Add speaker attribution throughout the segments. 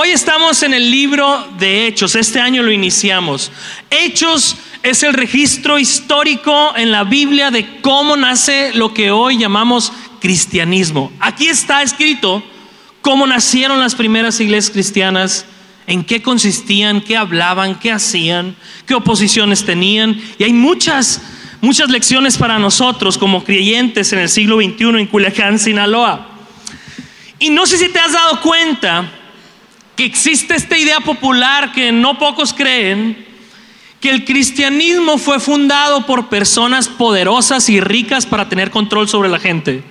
Speaker 1: hoy estamos en el libro de Hechos, este año lo iniciamos. Hechos es el registro histórico en la Biblia de cómo nace lo que hoy llamamos cristianismo. Aquí está escrito cómo nacieron las primeras iglesias cristianas, en qué consistían, qué hablaban, qué hacían, qué oposiciones tenían. Y hay muchas, muchas lecciones para nosotros como creyentes en el siglo XXI en Culiacán, Sinaloa. Y no sé si te has dado cuenta existe esta idea popular que no pocos creen, que el cristianismo fue fundado por personas poderosas y ricas para tener control sobre la gente.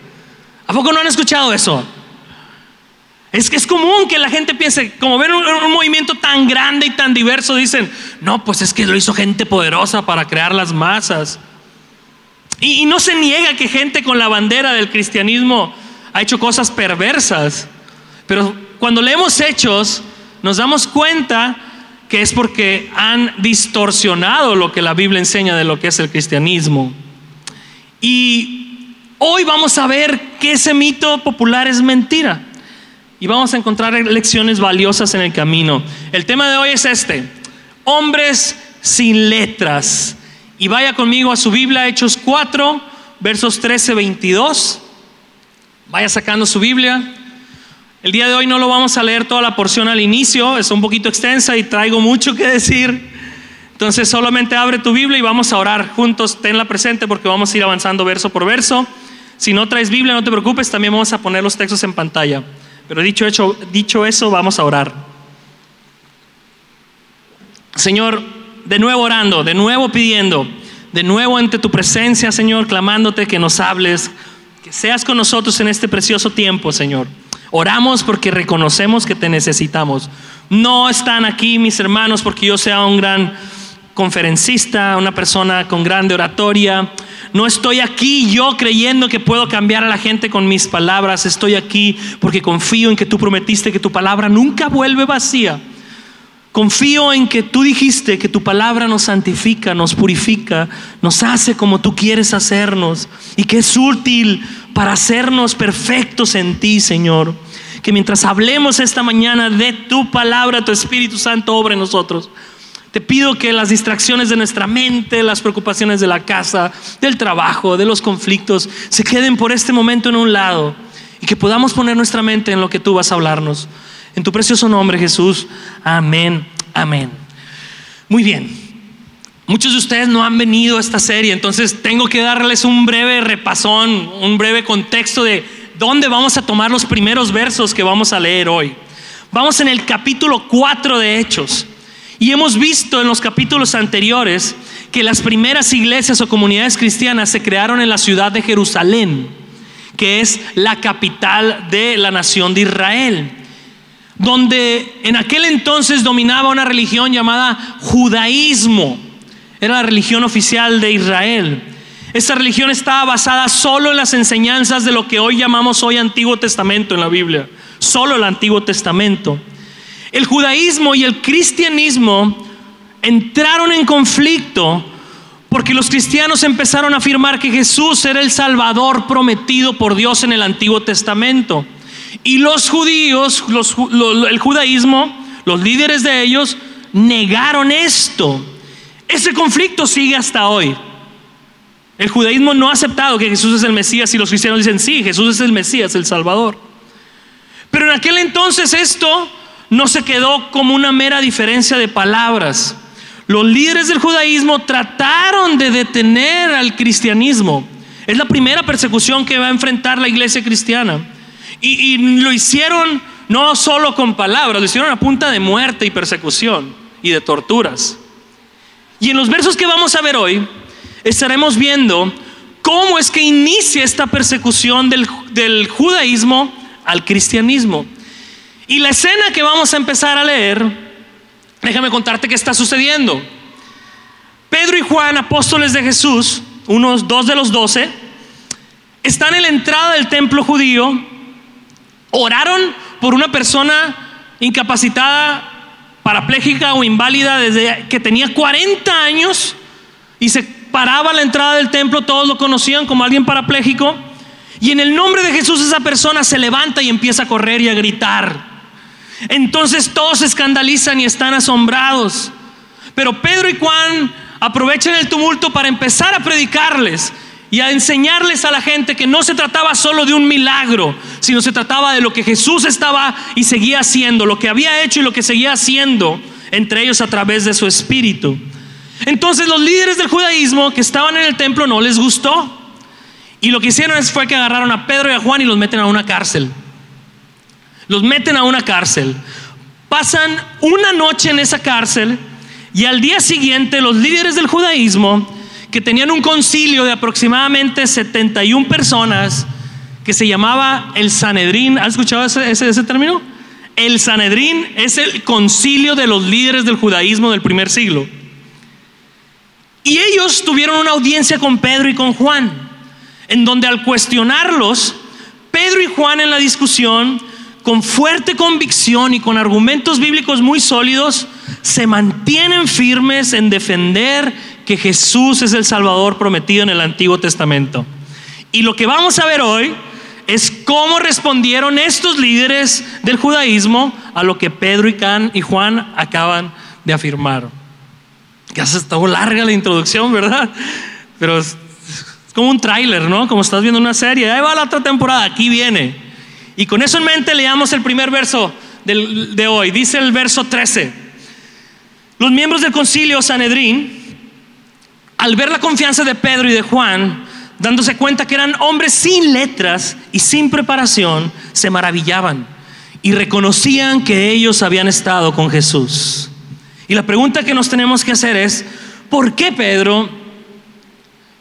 Speaker 1: ¿A poco no han escuchado eso? Es que es común que la gente piense, como ven un, movimiento tan grande y tan diverso, dicen, no, pues es que lo hizo gente poderosa para crear las masas. Y, y no se niega que gente con la bandera del cristianismo ha hecho cosas perversas, pero cuando leemos hechos, nos damos cuenta que es porque han distorsionado lo que la Biblia enseña de lo que es el cristianismo. Y hoy vamos a ver que ese mito popular es mentira. Y vamos a encontrar lecciones valiosas en el camino. El tema de hoy es este, hombres sin letras. Y vaya conmigo a su Biblia, Hechos 4, versos 13, 22. Vaya sacando su Biblia. El día de hoy no lo vamos a leer toda la porción al inicio, es un poquito extensa y traigo mucho que decir. Entonces solamente abre tu Biblia y vamos a orar juntos, tenla presente porque vamos a ir avanzando verso por verso. Si no traes Biblia, no te preocupes, también vamos a poner los textos en pantalla. Pero dicho, hecho, dicho eso, vamos a orar. Señor, de nuevo orando, de nuevo pidiendo, de nuevo ante tu presencia, Señor, clamándote que nos hables, que seas con nosotros en este precioso tiempo, Señor. Oramos porque reconocemos que te necesitamos. No están aquí mis hermanos porque yo sea un gran conferencista, una persona con grande oratoria. No estoy aquí yo creyendo que puedo cambiar a la gente con mis palabras. Estoy aquí porque confío en que tú prometiste que tu palabra nunca vuelve vacía. Confío en que tú dijiste que tu palabra nos santifica, nos purifica, nos hace como tú quieres hacernos y que es útil para hacernos perfectos en ti, Señor. Que mientras hablemos esta mañana de tu palabra, tu Espíritu Santo obra en nosotros. Te pido que las distracciones de nuestra mente, las preocupaciones de la casa, del trabajo, de los conflictos, se queden por este momento en un lado y que podamos poner nuestra mente en lo que tú vas a hablarnos. En tu precioso nombre, Jesús. Amén. Amén. Muy bien. Muchos de ustedes no han venido a esta serie, entonces tengo que darles un breve repasón, un breve contexto de dónde vamos a tomar los primeros versos que vamos a leer hoy. Vamos en el capítulo 4 de Hechos y hemos visto en los capítulos anteriores que las primeras iglesias o comunidades cristianas se crearon en la ciudad de Jerusalén, que es la capital de la nación de Israel donde en aquel entonces dominaba una religión llamada judaísmo. Era la religión oficial de Israel. Esta religión estaba basada solo en las enseñanzas de lo que hoy llamamos hoy Antiguo Testamento en la Biblia. Solo el Antiguo Testamento. El judaísmo y el cristianismo entraron en conflicto porque los cristianos empezaron a afirmar que Jesús era el Salvador prometido por Dios en el Antiguo Testamento. Y los judíos, el judaísmo, los líderes de ellos, negaron esto. Ese conflicto sigue hasta hoy. El judaísmo no ha aceptado que Jesús es el Mesías y los cristianos dicen, sí, Jesús es el Mesías, el Salvador. Pero en aquel entonces esto no se quedó como una mera diferencia de palabras. Los líderes del judaísmo trataron de detener al cristianismo. Es la primera persecución que va a enfrentar la iglesia cristiana. Y, lo hicieron no solo con palabras, lo hicieron a punta de muerte y persecución y de torturas. Y en los versos que vamos a ver hoy, estaremos viendo cómo es que inicia esta persecución del, judaísmo al cristianismo. Y la escena que vamos a empezar a leer, déjame contarte qué está sucediendo. Pedro y Juan, apóstoles de Jesús, unos dos de los doce, están en la entrada del templo judío, oraron por una persona incapacitada parapléjica o inválida desde que tenía 40 años y se paraba a la entrada del templo, todos lo conocían como alguien parapléjico. Y en el nombre de Jesús esa persona se levanta y empieza a correr y a gritar. Entonces todos se escandalizan y están asombrados. Pero Pedro y Juan aprovechan el tumulto para empezar a predicarles y a enseñarles a la gente que no se trataba solo de un milagro, sino se trataba de lo que Jesús estaba y seguía haciendo, lo que había hecho y lo que seguía haciendo entre ellos a través de su espíritu. Entonces los líderes del judaísmo que estaban en el templo no les gustó. Y lo que hicieron fue que agarraron a Pedro y a Juan y los meten a una cárcel. Los meten a una cárcel. Pasan una noche en esa cárcel y al día siguiente los líderes del judaísmo que tenían un concilio de aproximadamente 71 personas que se llamaba el Sanedrín. ¿Has escuchado ese, término? El Sanedrín es el concilio de los líderes del judaísmo del primer siglo. Y ellos tuvieron una audiencia con Pedro y con Juan, en donde al cuestionarlos, Pedro y Juan en la discusión, con fuerte convicción y con argumentos bíblicos muy sólidos, se mantienen firmes en defender que Jesús es el Salvador prometido en el Antiguo Testamento. Y lo que vamos a ver hoy es cómo respondieron estos líderes del judaísmo a lo que Pedro y, Can y Juan acaban de afirmar. Ya se está larga la introducción, ¿verdad? Pero es, como un tráiler, ¿no? Como estás viendo una serie. Ahí va la otra temporada, aquí viene. Y con eso en mente leamos el primer verso de hoy. Dice el verso 13. Los miembros del concilio Sanedrín al ver la confianza de Pedro y de Juan, dándose cuenta que eran hombres sin letras y sin preparación, se maravillaban y reconocían que ellos habían estado con Jesús. Y la pregunta que nos tenemos que hacer es, ¿por qué Pedro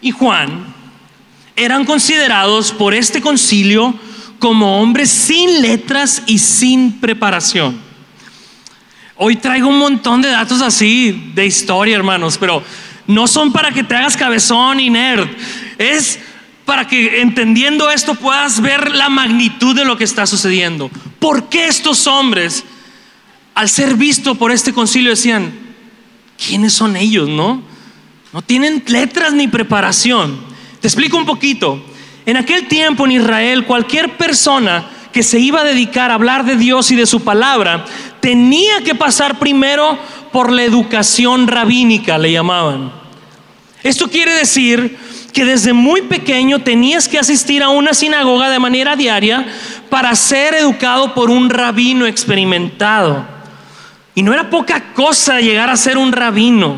Speaker 1: y Juan eran considerados por este concilio como hombres sin letras y sin preparación? Hoy traigo un montón de datos así de historia, hermanos, pero no son para que te hagas cabezón y nerd. Es para que entendiendo esto puedas ver la magnitud de lo que está sucediendo. ¿Por qué estos hombres, al ser vistos por este concilio, decían, ¿quiénes son ellos? No, no tienen letras ni preparación. Te explico un poquito. En aquel tiempo en Israel, cualquier persona que se iba a dedicar a hablar de Dios y de su palabra, tenía que pasar primero por la educación rabínica, le llamaban. Esto quiere decir que desde muy pequeño tenías que asistir a una sinagoga de manera diaria para ser educado por un rabino experimentado. Y no era poca cosa llegar a ser un rabino.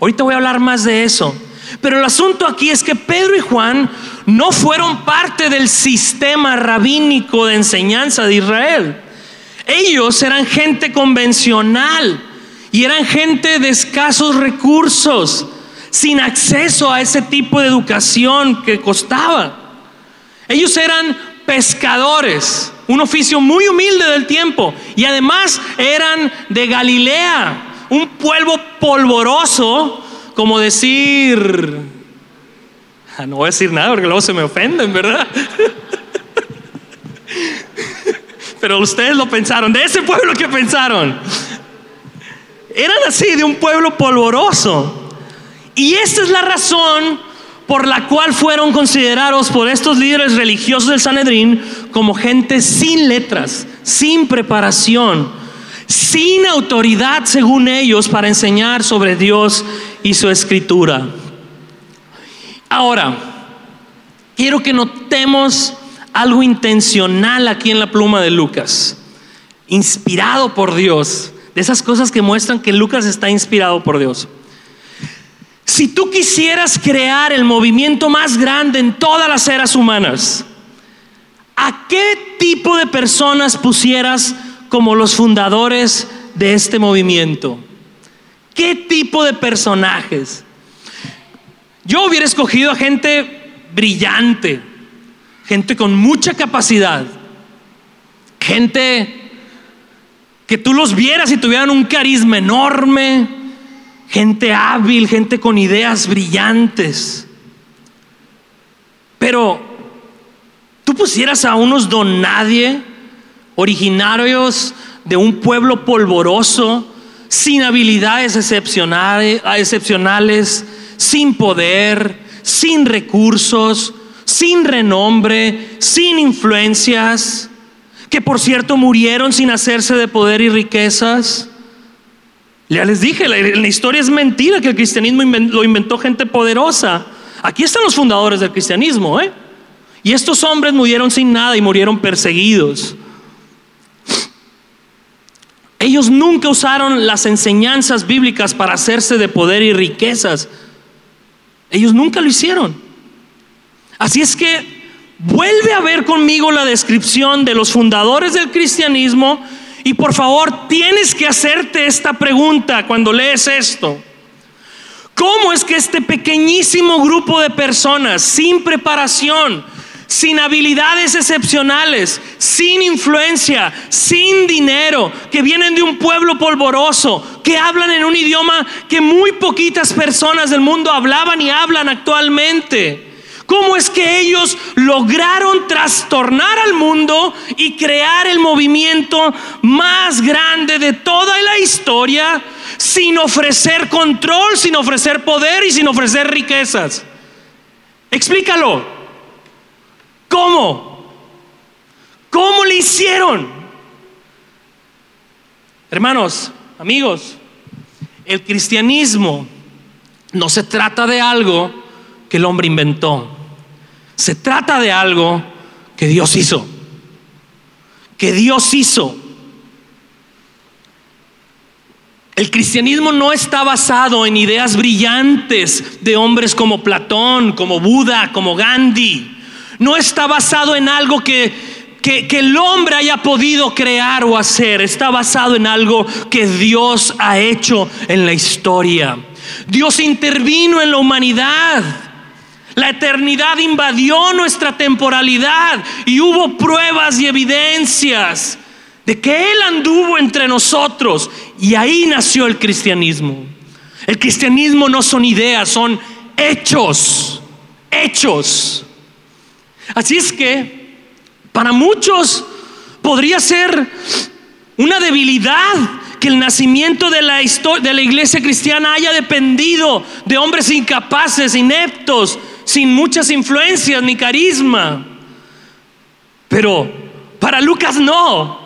Speaker 1: Ahorita voy a hablar más de eso. Pero el asunto aquí es que Pedro y Juan no fueron parte del sistema rabínico de enseñanza de Israel. Ellos eran gente convencional y eran gente de escasos recursos sin acceso a ese tipo de educación que costaba. Ellos eran pescadores, un oficio muy humilde del tiempo, y además eran de Galilea, un pueblo polvoroso, como decir, ah, no voy a decir nada porque luego se me ofenden, ¿verdad? Pero ustedes lo pensaron, de ese pueblo que pensaron. Eran así, de un pueblo polvoroso. Y esta es la razón por la cual fueron considerados por estos líderes religiosos del Sanedrín como gente sin letras, sin preparación, sin autoridad según ellos para enseñar sobre Dios y su escritura. Ahora, quiero que notemos algo intencional aquí en la pluma de Lucas, inspirado por Dios, de esas cosas que muestran que Lucas está inspirado por Dios. Si tú quisieras crear el movimiento más grande en todas las eras humanas, ¿a qué tipo de personas pusieras como los fundadores de este movimiento? ¿Qué tipo de personajes? Yo hubiera escogido a gente brillante, gente con mucha capacidad, gente que tú los vieras y tuvieran un carisma enorme, gente hábil, gente con ideas brillantes. Pero tú pusieras a unos don nadie, originarios de un pueblo polvoroso, sin habilidades excepcionales, sin poder, sin recursos, sin renombre, sin influencias, que por cierto murieron sin hacerse de poder y riquezas. Ya les dije, la, historia es mentira que el cristianismo lo inventó gente poderosa. Aquí están los fundadores del cristianismo, ¿eh? Y estos hombres murieron sin nada y murieron perseguidos. Ellos nunca usaron las enseñanzas bíblicas para hacerse de poder y riquezas. Ellos nunca lo hicieron. Así es que vuelve a ver conmigo la descripción de los fundadores del cristianismo y por favor tienes que hacerte esta pregunta cuando lees esto. ¿Cómo es que este pequeñísimo grupo de personas sin preparación, sin habilidades excepcionales, sin influencia, sin dinero, que vienen de un pueblo polvoroso, que hablan en un idioma que muy poquitas personas del mundo hablaban y hablan actualmente. ¿Cómo es que ellos lograron trastornar al mundo y crear el movimiento más grande de toda la historia sin ofrecer control, sin ofrecer poder y sin ofrecer riquezas? Explícalo. ¿Cómo? ¿Cómo le hicieron? Hermanos, amigos, el cristianismo no se trata de algo que el hombre inventó. Se trata de algo que Dios hizo. Que Dios hizo. El cristianismo no está basado en ideas brillantes de hombres como Platón, como Buda, como Gandhi no está basado en algo que, que, el hombre haya podido crear o hacer, está basado en algo que Dios ha hecho en la historia. Dios intervino en la humanidad. La eternidad invadió nuestra temporalidad y hubo pruebas y evidencias de que Él anduvo entre nosotros y ahí nació el cristianismo. El cristianismo no son ideas, son hechos, hechos. Así es que para muchos podría ser una debilidad que el nacimiento de la, de la iglesia cristiana haya dependido de hombres incapaces, ineptos, sin muchas influencias ni carisma. Pero para Lucas no.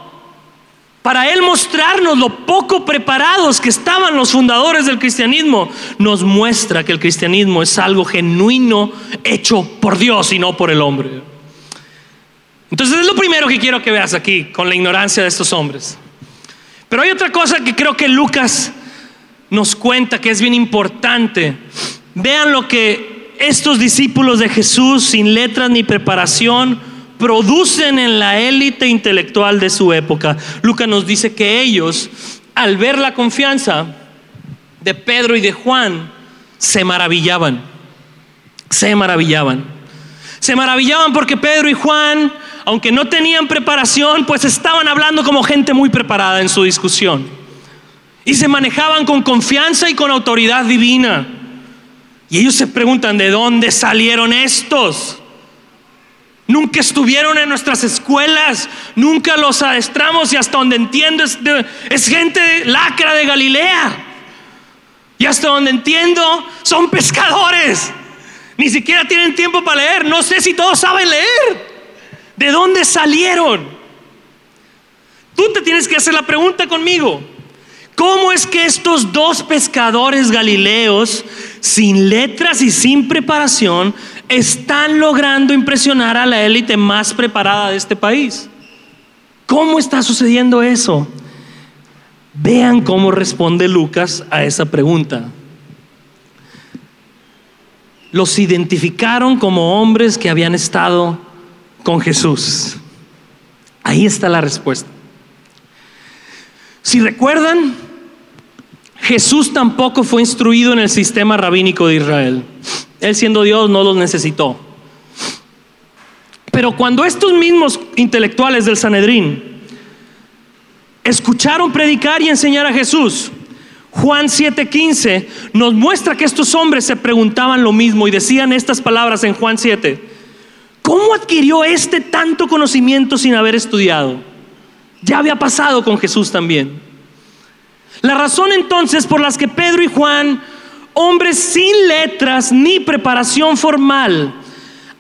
Speaker 1: Para él mostrarnos lo poco preparados que estaban los fundadores del cristianismo, nos muestra que el cristianismo es algo genuino hecho por Dios y no por el hombre. Entonces es lo primero que quiero que veas aquí con la ignorancia de estos hombres. Pero hay otra cosa que creo que Lucas nos cuenta que es bien importante. Vean lo que estos discípulos de Jesús sin letras ni preparación producen en la élite intelectual de su época. Lucas nos dice que ellos, al ver la confianza de Pedro y de Juan, se maravillaban. Se maravillaban. Se maravillaban porque Pedro y Juan, aunque no tenían preparación, pues estaban hablando como gente muy preparada en su discusión. Y se manejaban con confianza y con autoridad divina. Y ellos se preguntan, ¿de dónde salieron estos? Nunca estuvieron en nuestras escuelas, nunca los adestramos y hasta donde entiendo es, gente lacra de Galilea. Y hasta donde entiendo son pescadores. Ni siquiera tienen tiempo para leer. No sé si todos saben leer. ¿De dónde salieron? Tú te tienes que hacer la pregunta conmigo. ¿Cómo es que estos dos pescadores galileos, sin letras y sin preparación, están logrando impresionar a la élite más preparada de este país. ¿Cómo está sucediendo eso? Vean cómo responde Lucas a esa pregunta. Los identificaron como hombres que habían estado con Jesús. Ahí está la respuesta. Si recuerdan, Jesús tampoco fue instruido en el sistema rabínico de Israel. Él siendo Dios no los necesitó. Pero cuando estos mismos intelectuales del Sanedrín escucharon predicar y enseñar a Jesús, Juan 7:15 nos muestra que estos hombres se preguntaban lo mismo y decían estas palabras en Juan 7. ¿Cómo adquirió este tanto conocimiento sin haber estudiado? Ya había pasado con Jesús también. La razón entonces por las que Pedro y Juan hombres sin letras ni preparación formal,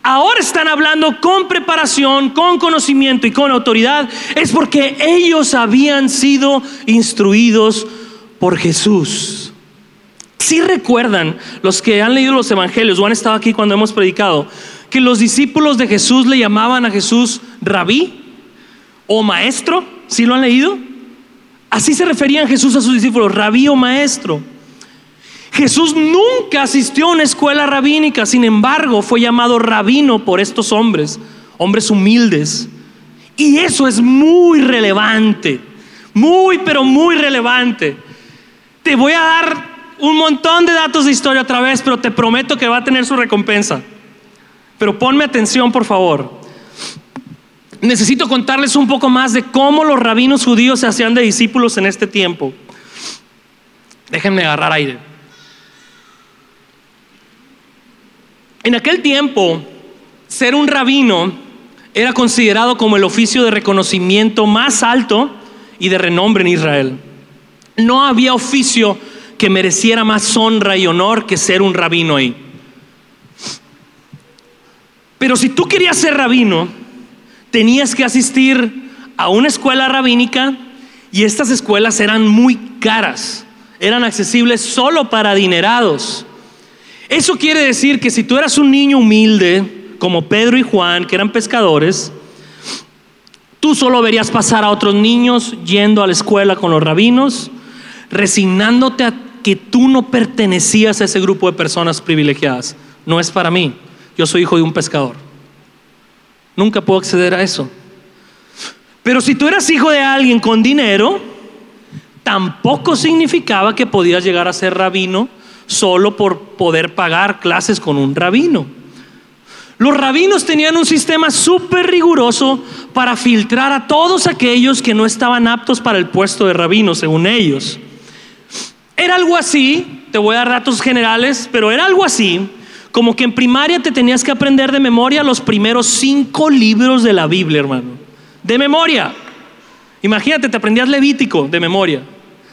Speaker 1: ahora están hablando con preparación, con conocimiento y con autoridad, es porque ellos habían sido instruidos por Jesús. Si recuerdan los que han leído los evangelios o han estado aquí cuando hemos predicado, que los discípulos de Jesús le llamaban a Jesús rabí o maestro, ¿sí lo han leído? Así se referían Jesús a sus discípulos, rabí o maestro. Jesús nunca asistió a una escuela rabínica, sin embargo fue llamado rabino por estos hombres, hombres humildes. Y eso es muy relevante, muy, pero muy relevante. Te voy a dar un montón de datos de historia otra vez, pero te prometo que va a tener su recompensa. Pero ponme atención, por favor. Necesito contarles un poco más de cómo los rabinos judíos se hacían de discípulos en este tiempo. Déjenme agarrar aire. En aquel tiempo, ser un rabino era considerado como el oficio de reconocimiento más alto y de renombre en Israel. No había oficio que mereciera más honra y honor que ser un rabino ahí. Pero si tú querías ser rabino, tenías que asistir a una escuela rabínica y estas escuelas eran muy caras, eran accesibles solo para adinerados. Eso quiere decir que si tú eras un niño humilde, como Pedro y Juan, que eran pescadores, tú solo verías pasar a otros niños yendo a la escuela con los rabinos, resignándote a que tú no pertenecías a ese grupo de personas privilegiadas. No es para mí, yo soy hijo de un pescador. Nunca puedo acceder a eso. Pero si tú eras hijo de alguien con dinero, tampoco significaba que podías llegar a ser rabino solo por poder pagar clases con un rabino. Los rabinos tenían un sistema súper riguroso para filtrar a todos aquellos que no estaban aptos para el puesto de rabino, según ellos. Era algo así, te voy a dar datos generales, pero era algo así, como que en primaria te tenías que aprender de memoria los primeros cinco libros de la Biblia, hermano. De memoria. Imagínate, te aprendías Levítico de memoria.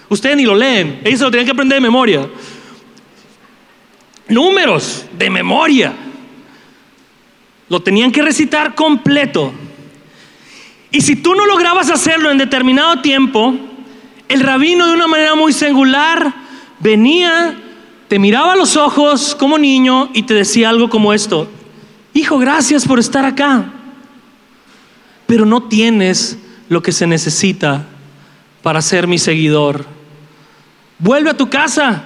Speaker 1: Ustedes ni lo leen, ellos se lo tenían que aprender de memoria números de memoria. Lo tenían que recitar completo. Y si tú no lograbas hacerlo en determinado tiempo, el rabino de una manera muy singular venía, te miraba a los ojos como niño y te decía algo como esto, hijo, gracias por estar acá, pero no tienes lo que se necesita para ser mi seguidor. Vuelve a tu casa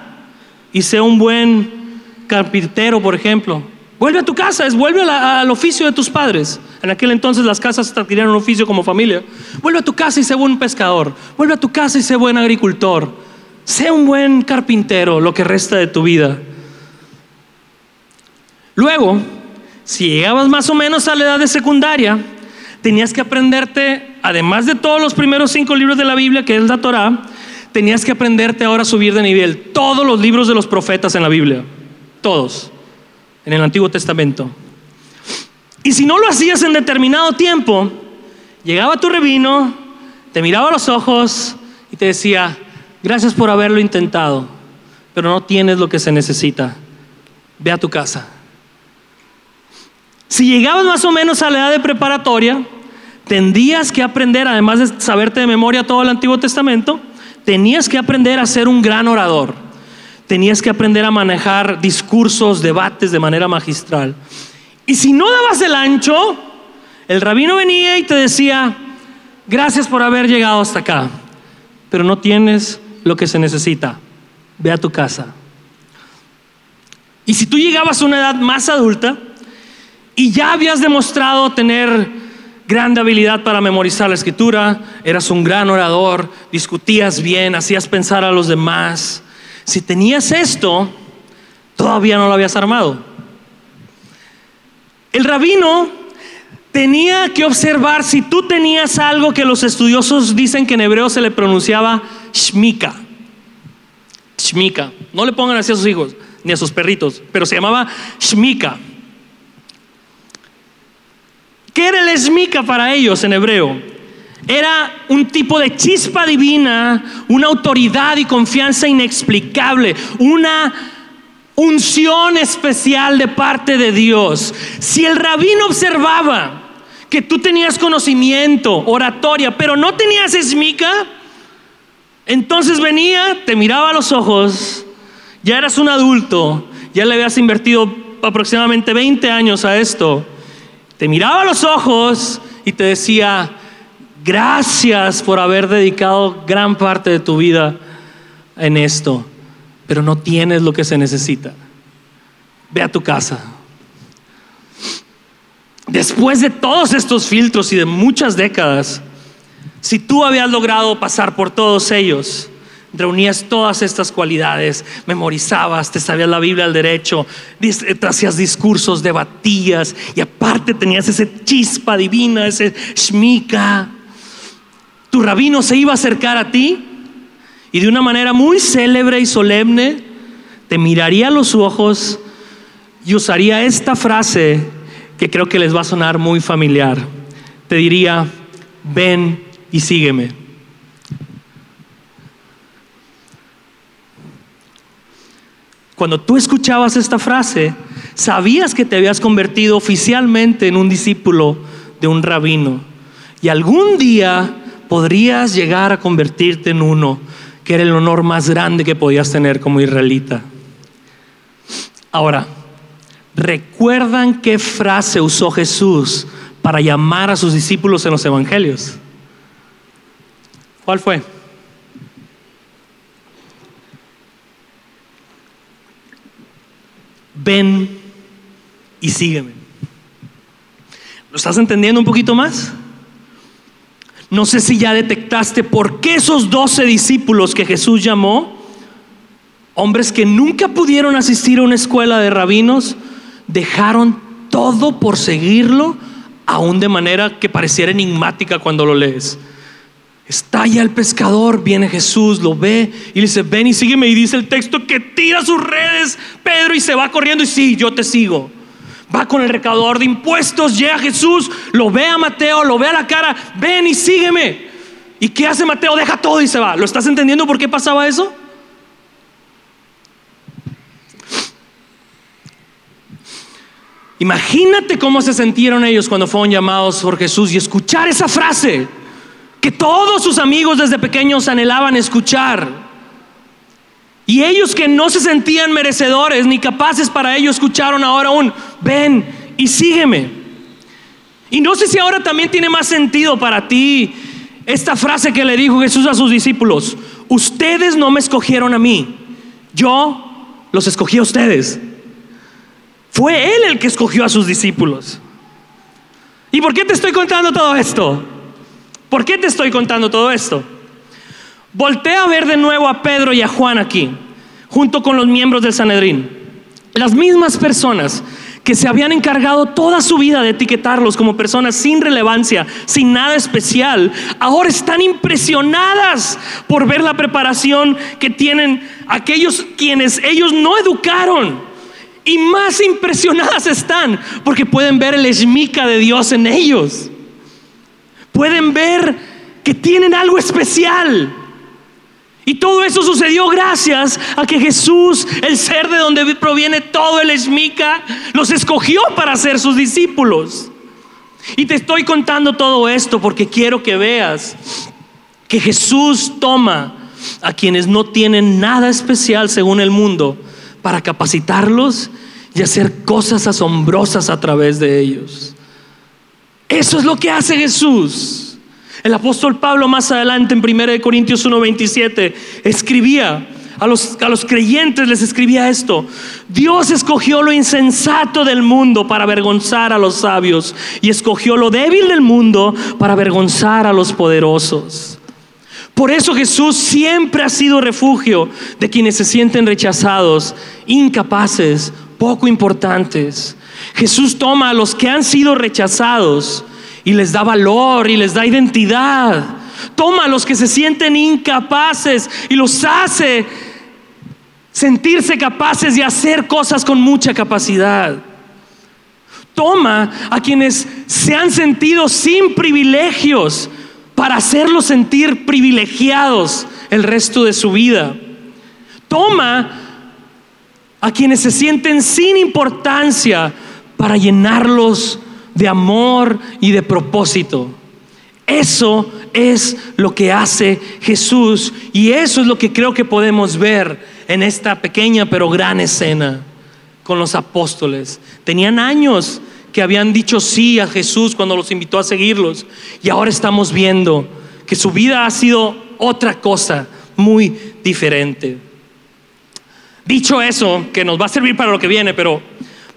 Speaker 1: y sea un buen carpintero, por ejemplo. Vuelve a tu casa, es vuelve al oficio de tus padres. En aquel entonces las casas adquirían un oficio como familia. Vuelve a tu casa y sé buen pescador. Vuelve a tu casa y sé buen agricultor. Sé un buen carpintero lo que resta de tu vida. Luego, si llegabas más o menos a la edad de secundaria, tenías que aprenderte, además de todos los primeros cinco libros de la Biblia, que es la Torah, tenías que aprenderte ahora a subir de nivel todos los libros de los profetas en la Biblia todos en el Antiguo Testamento. Y si no lo hacías en determinado tiempo, llegaba tu rabino, te miraba a los ojos y te decía, gracias por haberlo intentado, pero no tienes lo que se necesita. Ve a tu casa. Si llegabas más o menos a la edad de preparatoria, tendrías que aprender, además de saberte de memoria todo el Antiguo Testamento, tenías que aprender a ser un gran orador tenías que aprender a manejar discursos, debates de manera magistral. Y si no dabas el ancho, el rabino venía y te decía, gracias por haber llegado hasta acá, pero no tienes lo que se necesita, ve a tu casa. Y si tú llegabas a una edad más adulta y ya habías demostrado tener gran habilidad para memorizar la escritura, eras un gran orador, discutías bien, hacías pensar a los demás, si tenías esto, todavía no lo habías armado. El rabino tenía que observar si tú tenías algo que los estudiosos dicen que en hebreo se le pronunciaba shmika. Shmika. No le pongan así a sus hijos ni a sus perritos, pero se llamaba shmika. ¿Qué era el shmika para ellos en hebreo? Era un tipo de chispa divina, una autoridad y confianza inexplicable, una unción especial de parte de Dios. Si el rabino observaba que tú tenías conocimiento, oratoria, pero no tenías esmica, entonces venía, te miraba a los ojos, ya eras un adulto, ya le habías invertido aproximadamente 20 años a esto, te miraba a los ojos y te decía, gracias por haber dedicado gran parte de tu vida en esto, pero no tienes lo que se necesita. Ve a tu casa. Después de todos estos filtros y de muchas décadas, si tú habías logrado pasar por todos ellos, reunías todas estas cualidades, memorizabas, te sabías la Biblia al derecho, hacías discursos, debatías y aparte tenías ese chispa divina, ese shmika. Tu rabino se iba a acercar a ti y de una manera muy célebre y solemne te miraría a los ojos y usaría esta frase que creo que les va a sonar muy familiar. Te diría, ven y sígueme. Cuando tú escuchabas esta frase, sabías que te habías convertido oficialmente en un discípulo de un rabino. Y algún día podrías llegar a convertirte en uno, que era el honor más grande que podías tener como israelita. Ahora, ¿recuerdan qué frase usó Jesús para llamar a sus discípulos en los evangelios? ¿Cuál fue? Ven y sígueme. ¿Lo estás entendiendo un poquito más? No sé si ya detectaste por qué esos doce discípulos que Jesús llamó, hombres que nunca pudieron asistir a una escuela de rabinos, dejaron todo por seguirlo, aún de manera que pareciera enigmática cuando lo lees. Estalla el pescador, viene Jesús, lo ve y le dice, ven y sígueme. Y dice el texto que tira sus redes, Pedro, y se va corriendo y sí, yo te sigo. Va con el recaudador de impuestos, llega Jesús, lo ve a Mateo, lo ve a la cara, ven y sígueme. ¿Y qué hace Mateo? Deja todo y se va. ¿Lo estás entendiendo por qué pasaba eso? Imagínate cómo se sintieron ellos cuando fueron llamados por Jesús y escuchar esa frase que todos sus amigos desde pequeños anhelaban escuchar. Y ellos que no se sentían merecedores ni capaces para ello, escucharon ahora un, ven y sígueme. Y no sé si ahora también tiene más sentido para ti esta frase que le dijo Jesús a sus discípulos. Ustedes no me escogieron a mí, yo los escogí a ustedes. Fue Él el que escogió a sus discípulos. ¿Y por qué te estoy contando todo esto? ¿Por qué te estoy contando todo esto? Voltea a ver de nuevo a Pedro y a Juan aquí, junto con los miembros del Sanedrín. Las mismas personas que se habían encargado toda su vida de etiquetarlos como personas sin relevancia, sin nada especial, ahora están impresionadas por ver la preparación que tienen aquellos quienes ellos no educaron. Y más impresionadas están porque pueden ver el esmica de Dios en ellos pueden ver que tienen algo especial. Y todo eso sucedió gracias a que Jesús, el ser de donde proviene todo el esmica, los escogió para ser sus discípulos. Y te estoy contando todo esto porque quiero que veas que Jesús toma a quienes no tienen nada especial según el mundo para capacitarlos y hacer cosas asombrosas a través de ellos. Eso es lo que hace Jesús. El apóstol Pablo más adelante en 1 Corintios 1:27 escribía a los, a los creyentes les escribía esto. Dios escogió lo insensato del mundo para avergonzar a los sabios y escogió lo débil del mundo para avergonzar a los poderosos. Por eso Jesús siempre ha sido refugio de quienes se sienten rechazados, incapaces, poco importantes. Jesús toma a los que han sido rechazados y les da valor y les da identidad. Toma a los que se sienten incapaces y los hace sentirse capaces de hacer cosas con mucha capacidad. Toma a quienes se han sentido sin privilegios para hacerlos sentir privilegiados el resto de su vida. Toma a quienes se sienten sin importancia para llenarlos de amor y de propósito. Eso es lo que hace Jesús y eso es lo que creo que podemos ver en esta pequeña pero gran escena con los apóstoles. Tenían años que habían dicho sí a Jesús cuando los invitó a seguirlos y ahora estamos viendo que su vida ha sido otra cosa muy diferente. Dicho eso, que nos va a servir para lo que viene, pero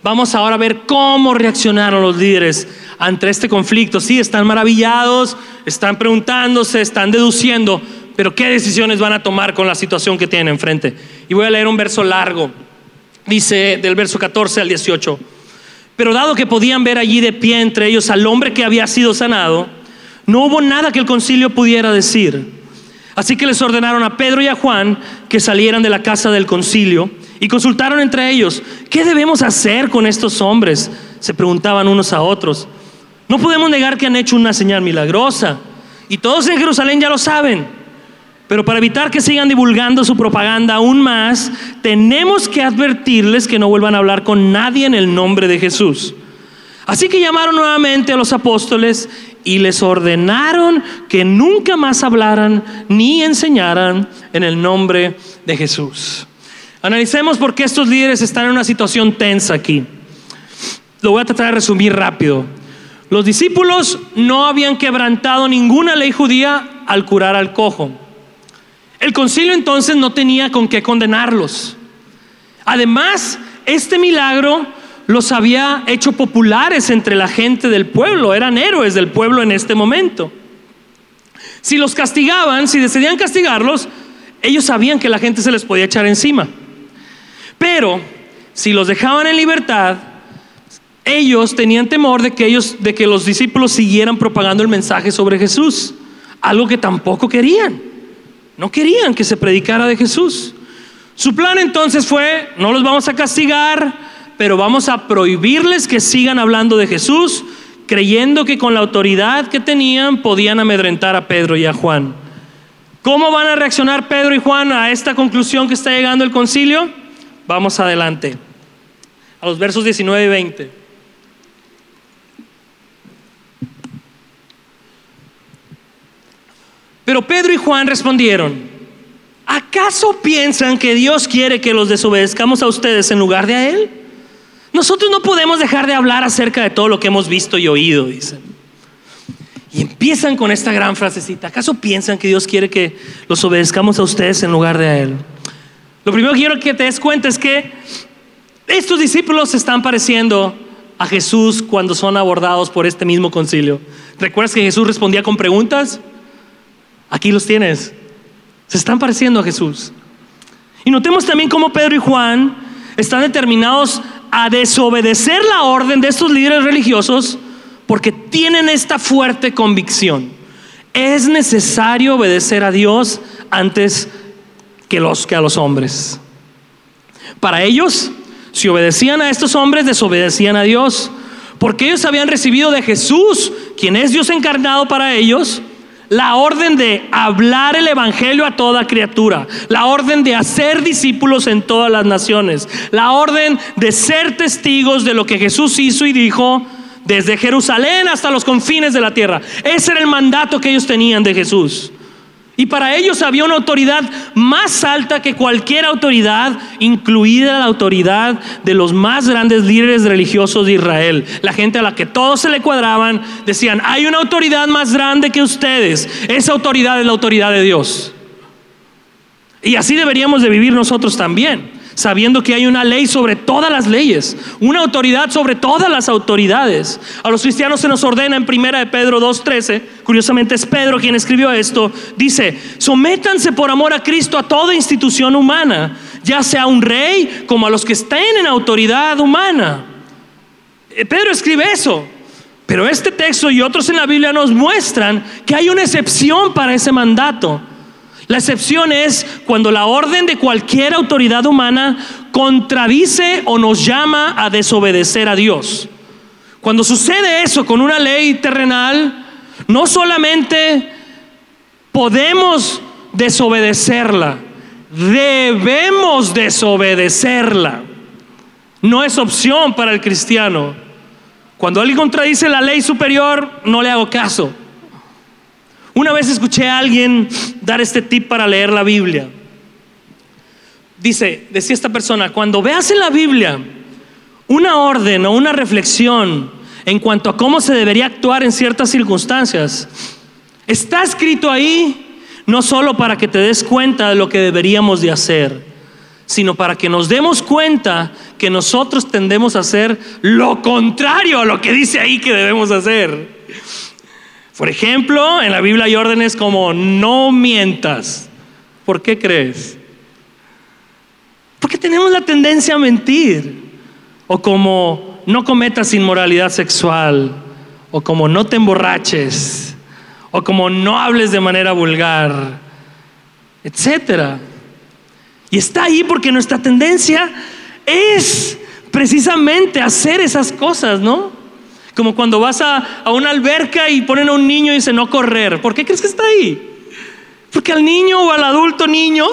Speaker 1: vamos ahora a ver cómo reaccionaron los líderes ante este conflicto. Sí, están maravillados, están preguntándose, están deduciendo, pero ¿qué decisiones van a tomar con la situación que tienen enfrente? Y voy a leer un verso largo. Dice del verso 14 al 18. Pero dado que podían ver allí de pie entre ellos al hombre que había sido sanado, no hubo nada que el concilio pudiera decir Así que les ordenaron a Pedro y a Juan que salieran de la casa del concilio y consultaron entre ellos, ¿qué debemos hacer con estos hombres? Se preguntaban unos a otros. No podemos negar que han hecho una señal milagrosa y todos en Jerusalén ya lo saben. Pero para evitar que sigan divulgando su propaganda aún más, tenemos que advertirles que no vuelvan a hablar con nadie en el nombre de Jesús. Así que llamaron nuevamente a los apóstoles y les ordenaron que nunca más hablaran ni enseñaran en el nombre de Jesús. Analicemos por qué estos líderes están en una situación tensa aquí. Lo voy a tratar de resumir rápido. Los discípulos no habían quebrantado ninguna ley judía al curar al cojo. El concilio entonces no tenía con qué condenarlos. Además, este milagro los había hecho populares entre la gente del pueblo, eran héroes del pueblo en este momento. Si los castigaban, si decidían castigarlos, ellos sabían que la gente se les podía echar encima. Pero si los dejaban en libertad, ellos tenían temor de que ellos de que los discípulos siguieran propagando el mensaje sobre Jesús, algo que tampoco querían. No querían que se predicara de Jesús. Su plan entonces fue, no los vamos a castigar, pero vamos a prohibirles que sigan hablando de Jesús, creyendo que con la autoridad que tenían podían amedrentar a Pedro y a Juan. ¿Cómo van a reaccionar Pedro y Juan a esta conclusión que está llegando el concilio? Vamos adelante, a los versos 19 y 20. Pero Pedro y Juan respondieron, ¿acaso piensan que Dios quiere que los desobedezcamos a ustedes en lugar de a Él? Nosotros no podemos dejar de hablar acerca de todo lo que hemos visto y oído, dicen. Y empiezan con esta gran frasecita. ¿Acaso piensan que Dios quiere que los obedezcamos a ustedes en lugar de a Él? Lo primero que quiero que te des cuenta es que estos discípulos se están pareciendo a Jesús cuando son abordados por este mismo concilio. ¿Recuerdas que Jesús respondía con preguntas? Aquí los tienes. Se están pareciendo a Jesús. Y notemos también cómo Pedro y Juan están determinados a desobedecer la orden de estos líderes religiosos porque tienen esta fuerte convicción. Es necesario obedecer a Dios antes que, los, que a los hombres. Para ellos, si obedecían a estos hombres, desobedecían a Dios, porque ellos habían recibido de Jesús, quien es Dios encarnado para ellos, la orden de hablar el Evangelio a toda criatura, la orden de hacer discípulos en todas las naciones, la orden de ser testigos de lo que Jesús hizo y dijo desde Jerusalén hasta los confines de la tierra. Ese era el mandato que ellos tenían de Jesús. Y para ellos había una autoridad más alta que cualquier autoridad, incluida la autoridad de los más grandes líderes religiosos de Israel. La gente a la que todos se le cuadraban decían, hay una autoridad más grande que ustedes. Esa autoridad es la autoridad de Dios. Y así deberíamos de vivir nosotros también sabiendo que hay una ley sobre todas las leyes, una autoridad sobre todas las autoridades. A los cristianos se nos ordena en primera de Pedro 2:13, curiosamente es Pedro quien escribió esto, dice, "Sométanse por amor a Cristo a toda institución humana, ya sea un rey como a los que estén en autoridad humana." Eh, Pedro escribe eso. Pero este texto y otros en la Biblia nos muestran que hay una excepción para ese mandato. La excepción es cuando la orden de cualquier autoridad humana contradice o nos llama a desobedecer a Dios. Cuando sucede eso con una ley terrenal, no solamente podemos desobedecerla, debemos desobedecerla. No es opción para el cristiano. Cuando alguien contradice la ley superior, no le hago caso. Una vez escuché a alguien dar este tip para leer la Biblia. Dice, decía esta persona, cuando veas en la Biblia una orden o una reflexión en cuanto a cómo se debería actuar en ciertas circunstancias, está escrito ahí no solo para que te des cuenta de lo que deberíamos de hacer, sino para que nos demos cuenta que nosotros tendemos a hacer lo contrario a lo que dice ahí que debemos hacer. Por ejemplo, en la Biblia hay órdenes como no mientas. ¿Por qué crees? Porque tenemos la tendencia a mentir. O como no cometas inmoralidad sexual. O como no te emborraches. O como no hables de manera vulgar. Etcétera. Y está ahí porque nuestra tendencia es precisamente hacer esas cosas, ¿no? Como cuando vas a, a, una alberca y ponen a un niño y dice no correr. ¿Por qué crees que está ahí? Porque al niño o al adulto niño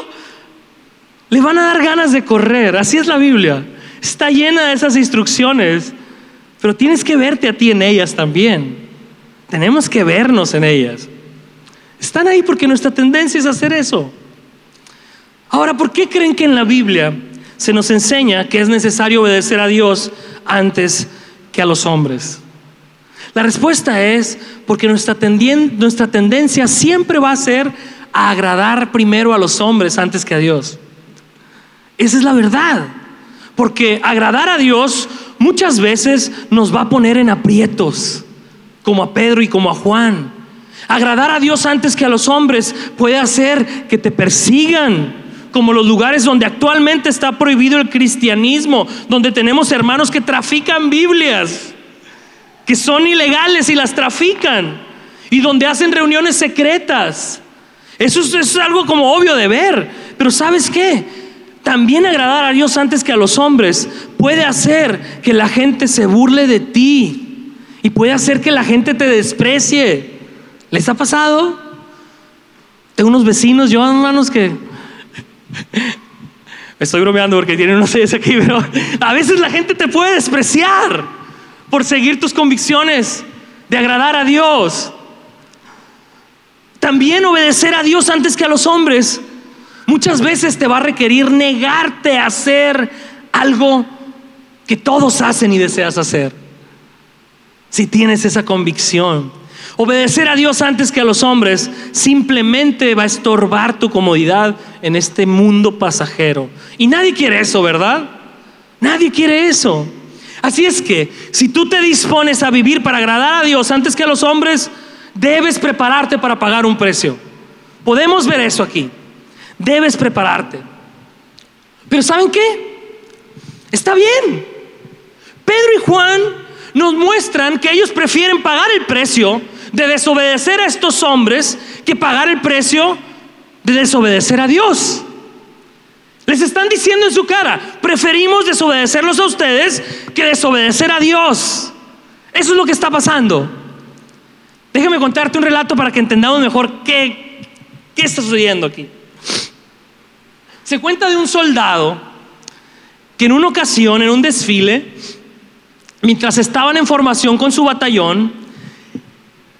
Speaker 1: le van a dar ganas de correr. Así es la Biblia. Está llena de esas instrucciones. Pero tienes que verte a ti en ellas también. Tenemos que vernos en ellas. Están ahí porque nuestra tendencia es hacer eso. Ahora, ¿por qué creen que en la Biblia se nos enseña que es necesario obedecer a Dios antes que a los hombres? La respuesta es porque nuestra, nuestra tendencia siempre va a ser a agradar primero a los hombres antes que a Dios. Esa es la verdad. Porque agradar a Dios muchas veces nos va a poner en aprietos, como a Pedro y como a Juan. Agradar a Dios antes que a los hombres puede hacer que te persigan, como los lugares donde actualmente está prohibido el cristianismo, donde tenemos hermanos que trafican Biblias, que son ilegales y las trafican, y donde hacen reuniones secretas. Eso es, algo como obvio de ver, pero ¿sabes qué? También agradar a Dios antes que a los hombres puede hacer que la gente se burle de ti y puede hacer que la gente te desprecie. ¿Les ha pasado? Tengo unos vecinos, yo hermanos que Estoy bromeando porque tienen unos seis aquí, pero a veces la gente te puede despreciar por seguir tus convicciones de agradar a Dios. También obedecer a Dios antes que a los hombres muchas veces te va a requerir negarte a hacer algo que todos hacen y deseas hacer. Si tienes esa convicción. Obedecer a Dios antes que a los hombres simplemente va a estorbar tu comodidad en este mundo pasajero. Y nadie quiere eso, ¿verdad? Nadie quiere eso. Así es que si tú te dispones a vivir para agradar a Dios antes que a los hombres, debes prepararte para pagar un precio. Podemos ver eso aquí. Debes prepararte. Pero ¿saben qué? Está bien. Pedro y Juan nos muestran que ellos prefieren pagar el precio de desobedecer a estos hombres que pagar el precio de desobedecer a Dios. Les están diciendo en su cara, preferimos desobedecerlos a ustedes que desobedecer a Dios. Eso es lo que está pasando. Déjame contarte un relato para que entendamos mejor qué, qué está sucediendo aquí. Se cuenta de un soldado que en una ocasión, en un desfile, mientras estaban en formación con su batallón,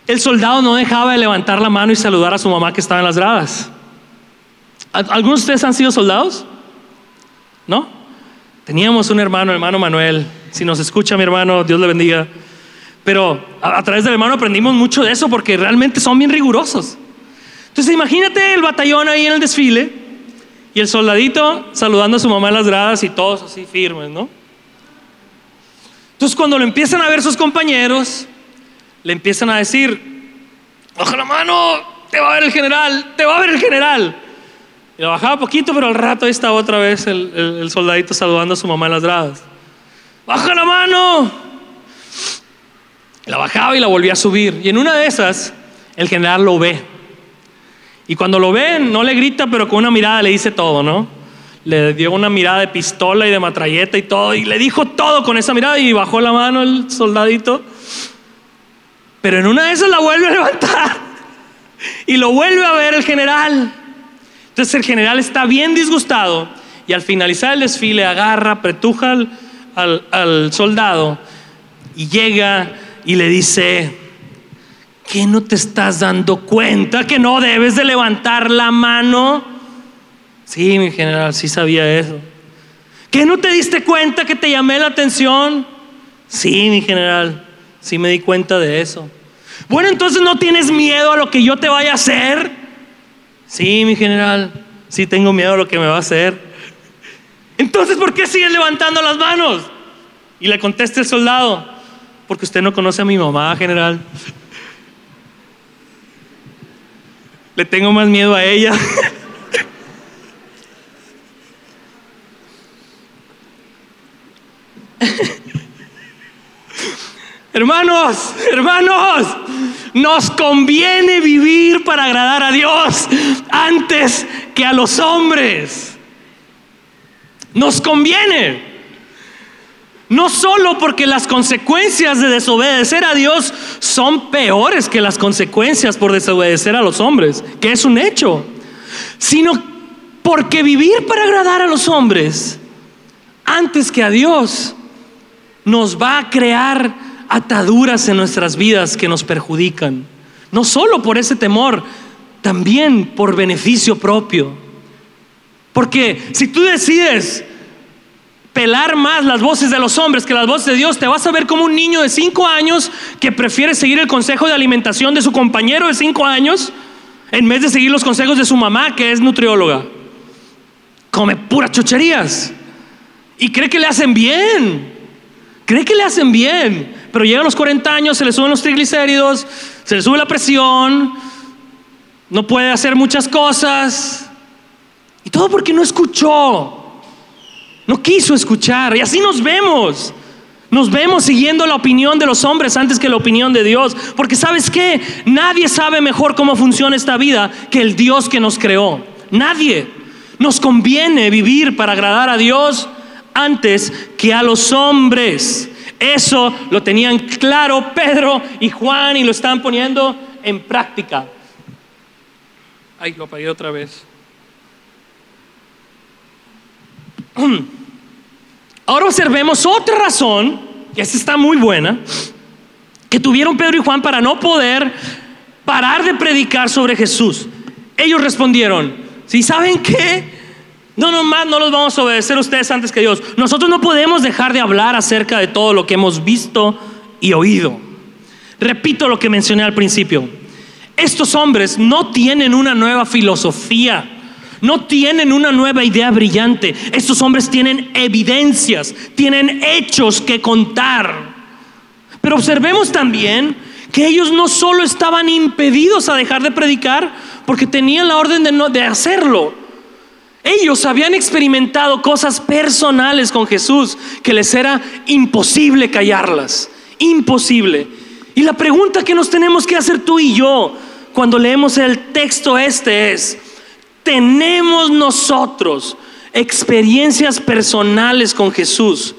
Speaker 1: el soldado no dejaba de levantar la mano y saludar a su mamá que estaba en las gradas. ¿Algunos de ustedes han sido soldados? ¿No? Teníamos un hermano, hermano Manuel. Si nos escucha mi hermano, Dios le bendiga. Pero a, a, través del hermano aprendimos mucho de eso porque realmente son bien rigurosos. Entonces imagínate el batallón ahí en el desfile y el soldadito saludando a su mamá en las gradas y todos así firmes, ¿no? Entonces cuando lo empiezan a ver sus compañeros, le empiezan a decir, baja la mano, te va a ver el general, te va a ver el general. Y lo bajaba poquito, pero al rato ahí estaba otra vez el, soldadito saludando a su mamá en las gradas. Baja la mano. La bajaba y la volvía a subir. Y en una de esas, el general lo ve. Y cuando lo ve, no le grita, pero con una mirada le dice todo, ¿no? Le dio una mirada de pistola y de matralleta y todo. Y le dijo todo con esa mirada y bajó la mano el soldadito. Pero en una de esas la vuelve a levantar y lo vuelve a ver el general. Entonces el general está bien disgustado y al finalizar el desfile agarra, pretuja al, al, soldado y llega y le dice, ¿qué no te estás dando cuenta que no debes de levantar la mano? Sí, mi general, sí sabía eso. ¿Qué no te diste cuenta que te llamé la atención? Sí, mi general, sí me di cuenta de eso. Bueno, entonces no tienes miedo a lo que yo te vaya a hacer. Sí, mi general, sí tengo miedo a lo que me va a hacer. Entonces, ¿por qué sigues levantando las manos? Y le contesta el soldado, porque usted no conoce a mi mamá, general. Le tengo más miedo a ella. hermanos, hermanos, nos conviene vivir para agradar a Dios antes que a los hombres. Nos conviene. No solo porque las consecuencias de desobedecer a Dios son peores que las consecuencias por desobedecer a los hombres, que es un hecho, sino porque vivir para agradar a los hombres antes que a Dios nos va a crear ataduras en nuestras vidas que nos perjudican. No solo por ese temor, también por beneficio propio. Porque si tú decides pelar más las voces de los hombres que las voces de Dios, te vas a ver como un niño de cinco años que prefiere seguir el consejo de alimentación de su compañero de cinco años en vez de seguir los consejos de su mamá, que es nutrióloga. Come puras chucherías y cree que le hacen bien. Cree que le hacen bien, pero llega a los 40 años, se le suben los triglicéridos, se le sube la presión, no puede hacer muchas cosas. Y todo porque no escuchó no quiso escuchar. Y así nos vemos. Nos vemos siguiendo la opinión de los hombres antes que la opinión de Dios. Porque sabes qué? Nadie sabe mejor cómo funciona esta vida que el Dios que nos creó. Nadie. Nos conviene vivir para agradar a Dios antes que a los hombres. Eso lo tenían claro Pedro y Juan y lo están poniendo en práctica. Ay, lo apagué otra vez. Ahora observemos otra razón, que esta está muy buena, que tuvieron Pedro y Juan para no poder parar de predicar sobre Jesús. Ellos respondieron, si saben qué, no nomás no los vamos a obedecer ustedes antes que Dios. Nosotros no podemos dejar de hablar acerca de todo lo que hemos visto y oído. Repito lo que mencioné al principio. Estos hombres no tienen una nueva filosofía no tienen una nueva idea brillante. Estos hombres tienen evidencias, tienen hechos que contar. Pero observemos también que ellos no solo estaban impedidos a dejar de predicar porque tenían la orden de, no, de hacerlo. Ellos habían experimentado cosas personales con Jesús que les era imposible callarlas. Imposible. Y la pregunta que nos tenemos que hacer tú y yo cuando leemos el texto este es, tenemos nosotros experiencias personales con Jesús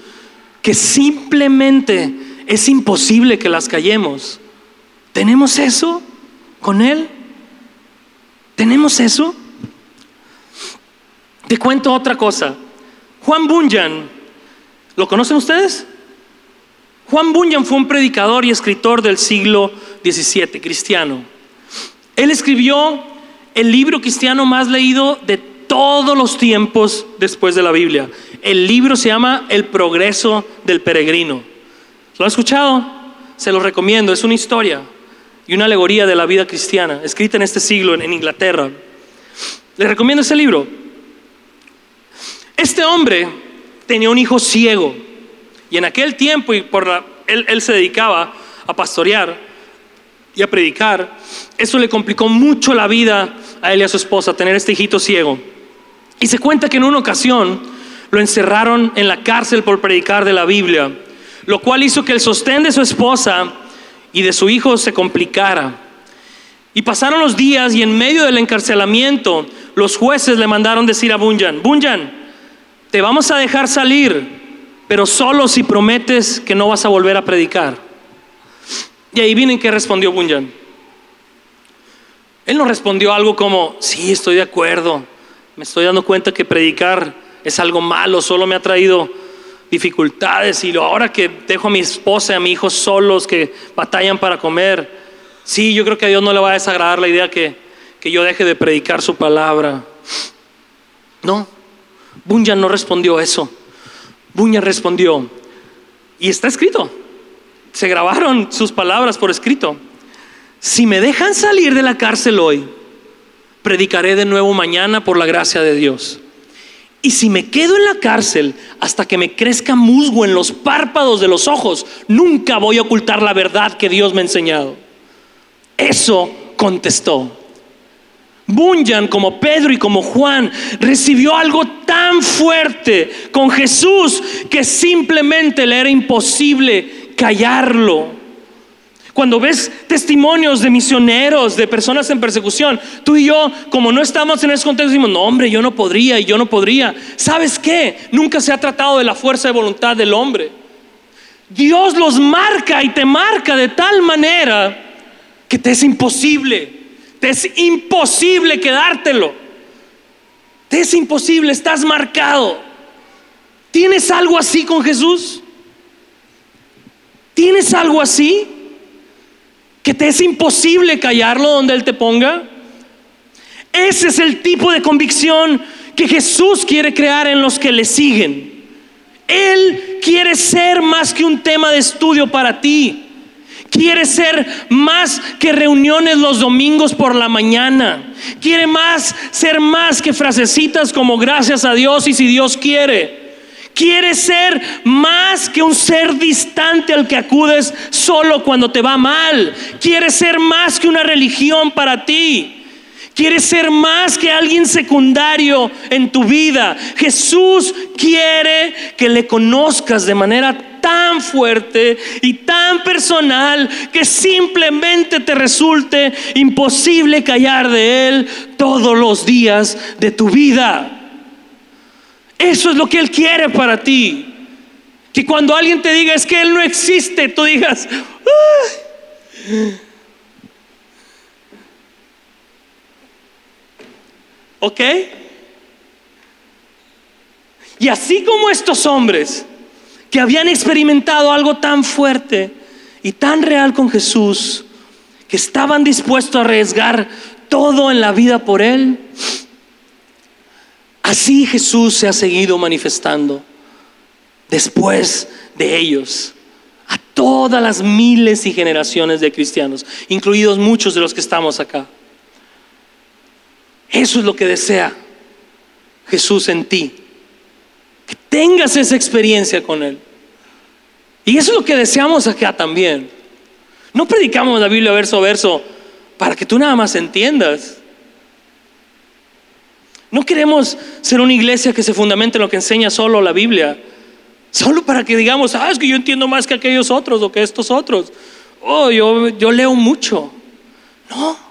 Speaker 1: que simplemente es imposible que las callemos. ¿Tenemos eso con Él? ¿Tenemos eso? Te cuento otra cosa. Juan Bunyan, ¿lo conocen ustedes? Juan Bunyan fue un predicador y escritor del siglo XVII, cristiano. Él escribió el libro cristiano más leído de todos los tiempos después de la Biblia. El libro se llama El progreso del peregrino. ¿Lo han escuchado? Se lo recomiendo. Es una historia y una alegoría de la vida cristiana, escrita en este siglo en, Inglaterra. Les recomiendo ese libro. Este hombre tenía un hijo ciego y en aquel tiempo, y por él, él se dedicaba a pastorear y a predicar, eso le complicó mucho la vida a él y a su esposa tener este hijito ciego. Y se cuenta que en una ocasión lo encerraron en la cárcel por predicar de la Biblia, lo cual hizo que el sostén de su esposa y de su hijo se complicara. Y pasaron los días y en medio del encarcelamiento los jueces le mandaron decir a Bunyan, Bunyan, te vamos a dejar salir, pero solo si prometes que no vas a volver a predicar. Y ahí vienen que respondió Bunyan. Él no respondió algo como, sí, estoy de acuerdo, me estoy dando cuenta que predicar es algo malo, solo me ha traído dificultades y ahora que dejo a mi esposa y a mi hijo solos que batallan para comer, sí, yo creo que a Dios no le va a desagradar la idea que, que yo deje de predicar su palabra. No, Bunyan no respondió eso. Bunyan respondió, y está escrito, se grabaron sus palabras por escrito. Si me dejan salir de la cárcel hoy, predicaré de nuevo mañana por la gracia de Dios. Y si me quedo en la cárcel hasta que me crezca musgo en los párpados de los ojos, nunca voy a ocultar la verdad que Dios me ha enseñado. Eso contestó. Bunyan, como Pedro y como Juan, recibió algo tan fuerte con Jesús que simplemente le era imposible callarlo. Cuando ves testimonios de misioneros, de personas en persecución, tú y yo, como no estamos en ese contexto, decimos, no hombre, yo no podría y yo no podría. ¿Sabes qué? Nunca se ha tratado de la fuerza de voluntad del hombre. Dios los marca y te marca de tal manera que te es imposible. Te es imposible quedártelo. Te es imposible, estás marcado. ¿Tienes algo así con Jesús? ¿Tienes algo así? que te es imposible callarlo donde Él te ponga. Ese es el tipo de convicción que Jesús quiere crear en los que le siguen. Él quiere ser más que un tema de estudio para ti. Quiere ser más que reuniones los domingos por la mañana. Quiere más ser más que frasecitas como gracias a Dios y si Dios quiere. Quiere ser más que un ser distante al que acudes solo cuando te va mal. Quiere ser más que una religión para ti. Quiere ser más que alguien secundario en tu vida. Jesús quiere que le conozcas de manera tan fuerte y tan personal que simplemente te resulte imposible callar de Él todos los días de tu vida. Eso es lo que Él quiere para ti. Que cuando alguien te diga es que Él no existe, tú digas, ¿ok? Y así como estos hombres que habían experimentado algo tan fuerte y tan real con Jesús, que estaban dispuestos a arriesgar todo en la vida por Él, Así Jesús se ha seguido manifestando después de ellos a todas las miles y generaciones de cristianos, incluidos muchos de los que estamos acá. Eso es lo que desea Jesús en ti, que tengas esa experiencia con Él. Y eso es lo que deseamos acá también. No predicamos la Biblia verso a verso para que tú nada más entiendas. No queremos ser una iglesia que se fundamente en lo que enseña solo la Biblia. Solo para que digamos, ah, es que yo entiendo más que aquellos otros o que estos otros. Oh, yo, yo leo mucho. No.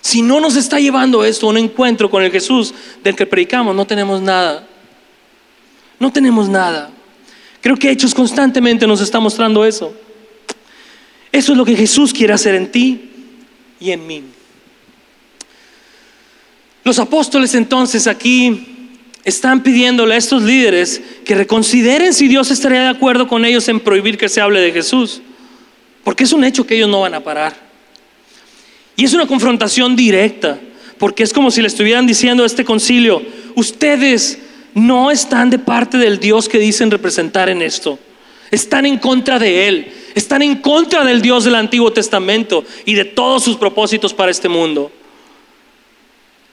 Speaker 1: Si no nos está llevando esto a un encuentro con el Jesús del que predicamos, no tenemos nada. No tenemos nada. Creo que Hechos constantemente nos está mostrando eso. Eso es lo que Jesús quiere hacer en ti y en mí. Los apóstoles entonces aquí están pidiéndole a estos líderes que reconsideren si Dios estaría de acuerdo con ellos en prohibir que se hable de Jesús, porque es un hecho que ellos no van a parar. Y es una confrontación directa, porque es como si le estuvieran diciendo a este concilio, ustedes no están de parte del Dios que dicen representar en esto, están en contra de Él, están en contra del Dios del Antiguo Testamento y de todos sus propósitos para este mundo.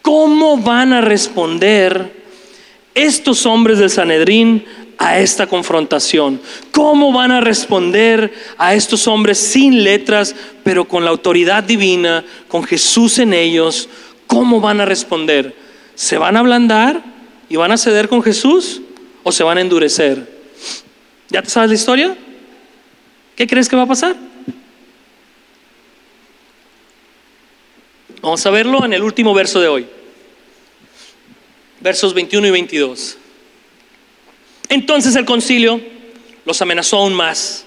Speaker 1: ¿Cómo van a responder estos hombres del Sanedrín a esta confrontación? ¿Cómo van a responder a estos hombres sin letras, pero con la autoridad divina, con Jesús en ellos? ¿Cómo van a responder? ¿Se van a ablandar y van a ceder con Jesús o se van a endurecer? ¿Ya te sabes la historia? ¿Qué crees que va a pasar? Vamos a verlo en el último verso de hoy. Versos 21 y 22. Entonces el concilio los amenazó aún más.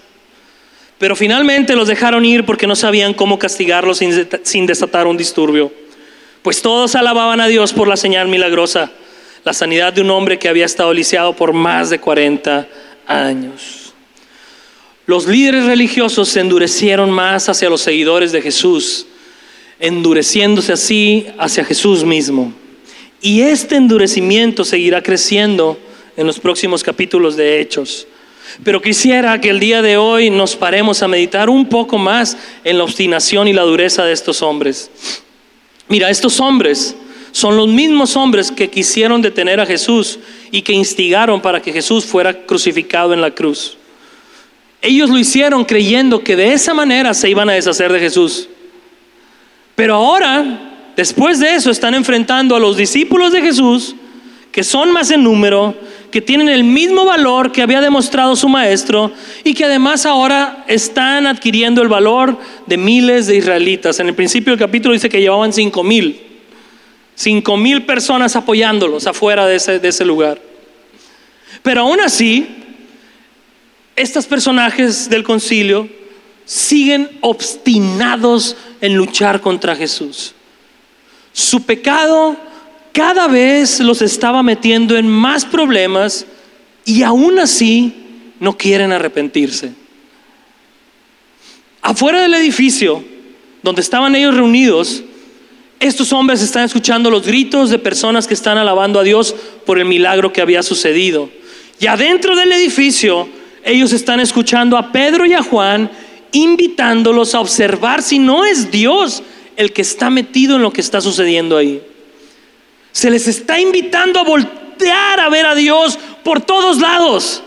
Speaker 1: Pero finalmente los dejaron ir porque no sabían cómo castigarlos sin desatar un disturbio. Pues todos alababan a Dios por la señal milagrosa, la sanidad de un hombre que había estado lisiado por más de 40 años. Los líderes religiosos se endurecieron más hacia los seguidores de Jesús, endureciéndose así hacia Jesús mismo. Y este endurecimiento seguirá creciendo en los próximos capítulos de Hechos. Pero quisiera que el día de hoy nos paremos a meditar un poco más en la obstinación y la dureza de estos hombres. Mira, estos hombres son los mismos hombres que quisieron detener a Jesús y que instigaron para que Jesús fuera crucificado en la cruz. Ellos lo hicieron creyendo que de esa manera se iban a deshacer de Jesús. Pero ahora, después de eso, están enfrentando a los discípulos de Jesús, que son más en número, que tienen el mismo valor que había demostrado su maestro y que además ahora están adquiriendo el valor de miles de israelitas. En el principio del capítulo dice que llevaban cinco mil. Cinco mil personas apoyándolos afuera de ese, de ese lugar. Pero aún así, estos personajes del concilio siguen obstinados en luchar contra Jesús. Su pecado cada vez los estaba metiendo en más problemas y aún así no quieren arrepentirse. Afuera del edificio donde estaban ellos reunidos, estos hombres están escuchando los gritos de personas que están alabando a Dios por el milagro que había sucedido. Y adentro del edificio, ellos están escuchando a Pedro y a Juan invitándolos a observar si no es Dios el que está metido en lo que está sucediendo ahí. Se les está invitando a voltear a ver a Dios por todos lados.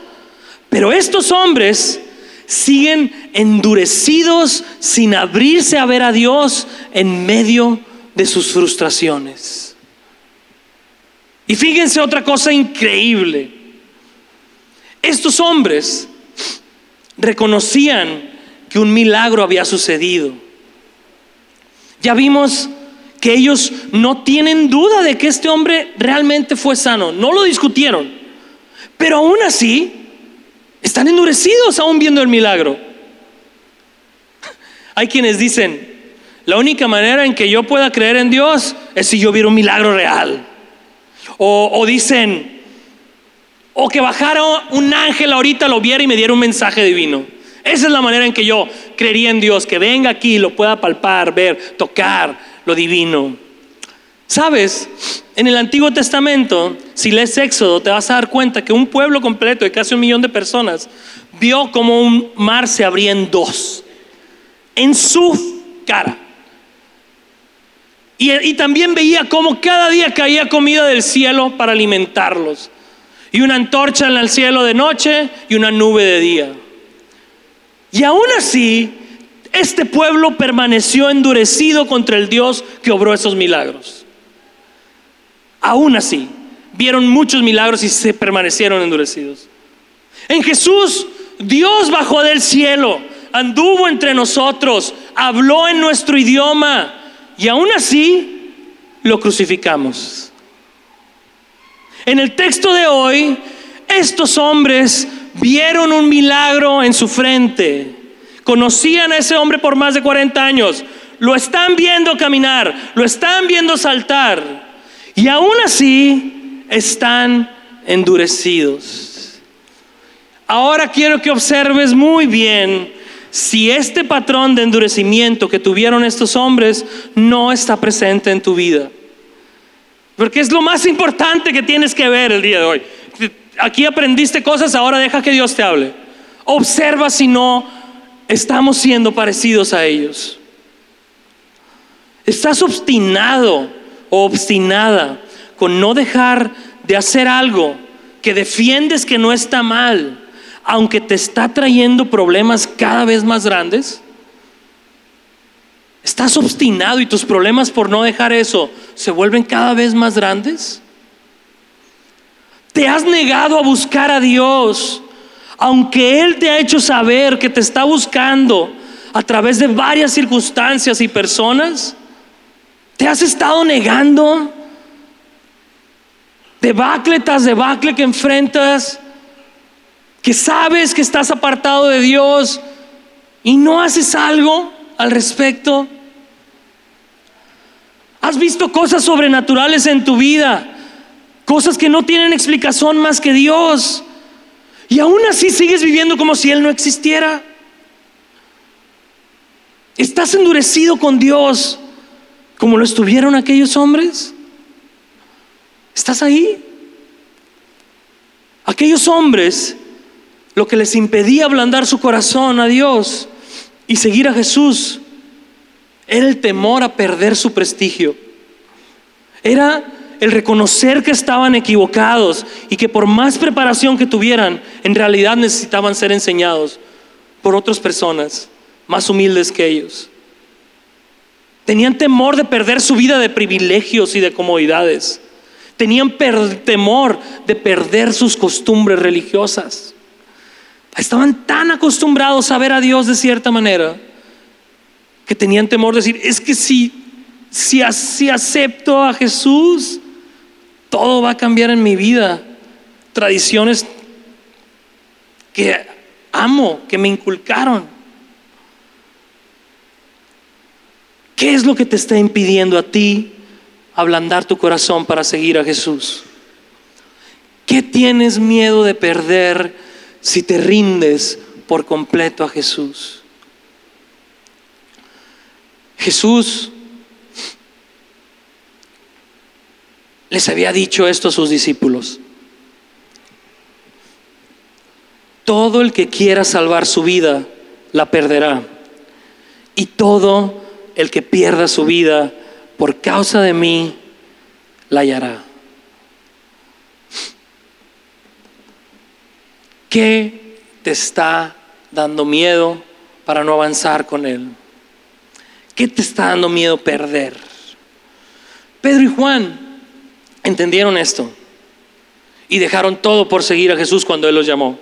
Speaker 1: Pero estos hombres siguen endurecidos sin abrirse a ver a Dios en medio de sus frustraciones. Y fíjense otra cosa increíble. Estos hombres reconocían que un milagro había sucedido. Ya vimos que ellos no tienen duda de que este hombre realmente fue sano. No lo discutieron. Pero aún así, están endurecidos aún viendo el milagro. Hay quienes dicen, la única manera en que yo pueda creer en Dios es si yo viera un milagro real. O, dicen, o que bajara un ángel ahorita, lo viera y me diera un mensaje divino. Esa es la manera en que yo creería en Dios, que venga aquí, lo pueda palpar, ver, tocar lo divino. Sabes, en el Antiguo Testamento, si lees Éxodo, te vas a dar cuenta que un pueblo completo de casi un millón de personas vio como un mar se abría en dos, en su cara. Y, también veía cómo cada día caía comida del cielo para alimentarlos. Y una antorcha en el cielo de noche y una nube de día. Y aún así, este pueblo permaneció endurecido contra el Dios que obró esos milagros. Aún así, vieron muchos milagros y se permanecieron endurecidos. En Jesús, Dios bajó del cielo, anduvo entre nosotros, habló en nuestro idioma y aún así lo crucificamos. En el texto de hoy, estos hombres vieron un milagro en su frente. Conocían a ese hombre por más de 40 años. Lo están viendo caminar, lo están viendo saltar. Y aún así están endurecidos. Ahora quiero que observes muy bien si este patrón de endurecimiento que tuvieron estos hombres no está presente en tu vida. Porque es lo más importante que tienes que ver el día de hoy. Aquí aprendiste cosas, ahora deja que Dios te hable. Observa si no estamos siendo parecidos a ellos. Estás obstinado o obstinada con no dejar de hacer algo que defiendes que no está mal aunque te está trayendo problemas cada vez más grandes? ¿Estás obstinado y tus problemas por no dejar eso se vuelven cada vez más grandes? ¿Te has negado a buscar a Dios, aunque Él te ha hecho saber que te está buscando a través de varias circunstancias y personas? ¿Te has estado negando? Debacle tras debacle que enfrentas que sabes que estás apartado de Dios y no haces algo al respecto. Has visto cosas sobrenaturales en tu vida, cosas que no tienen explicación más que Dios. Y aún así sigues viviendo como si Él no existiera. ¿Estás endurecido con Dios como lo estuvieron aquellos hombres? ¿Estás ahí? Aquellos hombres, lo que les impedía ablandar su corazón a Dios y seguir a Jesús, era el temor a perder su prestigio. Era el reconocer que estaban equivocados y que por más preparación que tuvieran, en realidad necesitaban ser enseñados por otras personas más humildes que ellos. Tenían temor de perder su vida de privilegios y de comodidades. Tenían temor de perder sus costumbres religiosas. Estaban tan acostumbrados a ver a Dios de cierta manera que tenían temor de decir, es que si, si, si acepto a Jesús, todo va a cambiar en mi vida. Tradiciones que amo, que me inculcaron. ¿Qué es lo que te está impidiendo a ti ablandar tu corazón para seguir a Jesús? ¿Qué tienes miedo de perder si te rindes por completo a Jesús? Jesús les había dicho esto a sus discípulos. Todo el que quiera salvar su vida, la perderá. Y todo el que pierda su vida por causa de mí, la hallará. ¿Qué te está dando miedo para no avanzar con Él? ¿Qué te está dando miedo perder? Pedro y Juan entendieron esto y dejaron todo por seguir a Jesús cuando Él los llamó.